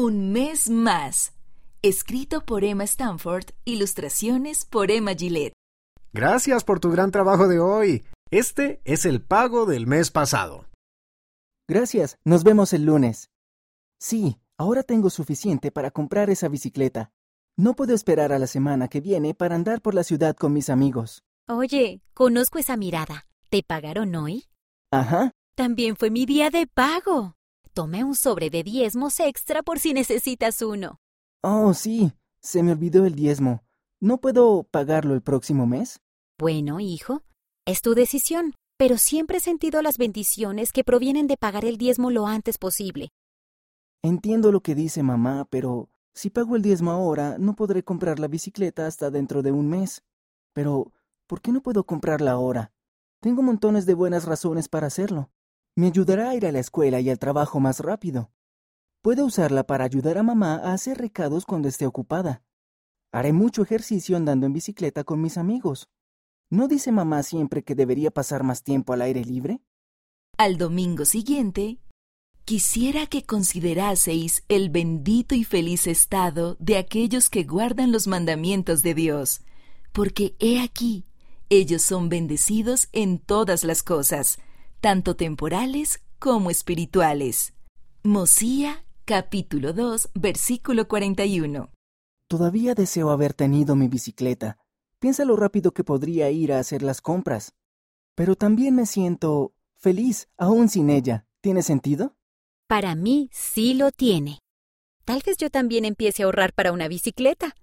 Un mes más. Escrito por Emma Stanford, ilustraciones por Emma Gillette. Gracias por tu gran trabajo de hoy. Este es el pago del mes pasado. Gracias, nos vemos el lunes. Sí, ahora tengo suficiente para comprar esa bicicleta. No puedo esperar a la semana que viene para andar por la ciudad con mis amigos. Oye, conozco esa mirada. ¿Te pagaron hoy? Ajá. También fue mi día de pago. Tomé un sobre de diezmos extra por si necesitas uno. Oh, sí, se me olvidó el diezmo. ¿No puedo pagarlo el próximo mes? Bueno, hijo, es tu decisión, pero siempre he sentido las bendiciones que provienen de pagar el diezmo lo antes posible. Entiendo lo que dice mamá, pero si pago el diezmo ahora, no podré comprar la bicicleta hasta dentro de un mes. Pero, ¿por qué no puedo comprarla ahora? Tengo montones de buenas razones para hacerlo. Me ayudará a ir a la escuela y al trabajo más rápido. Puedo usarla para ayudar a mamá a hacer recados cuando esté ocupada. Haré mucho ejercicio andando en bicicleta con mis amigos. ¿No dice mamá siempre que debería pasar más tiempo al aire libre? Al domingo siguiente, quisiera que consideraseis el bendito y feliz estado de aquellos que guardan los mandamientos de Dios, porque he aquí, ellos son bendecidos en todas las cosas, tanto temporales como espirituales. Mosía capítulo 2 versículo 41. Todavía deseo haber tenido mi bicicleta. Piensa lo rápido que podría ir a hacer las compras. Pero también me siento feliz aún sin ella. ¿Tiene sentido? Para mí sí lo tiene. Tal vez yo también empiece a ahorrar para una bicicleta.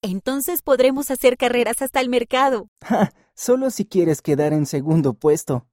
Entonces podremos hacer carreras hasta el mercado. Ja, solo si quieres quedar en segundo puesto.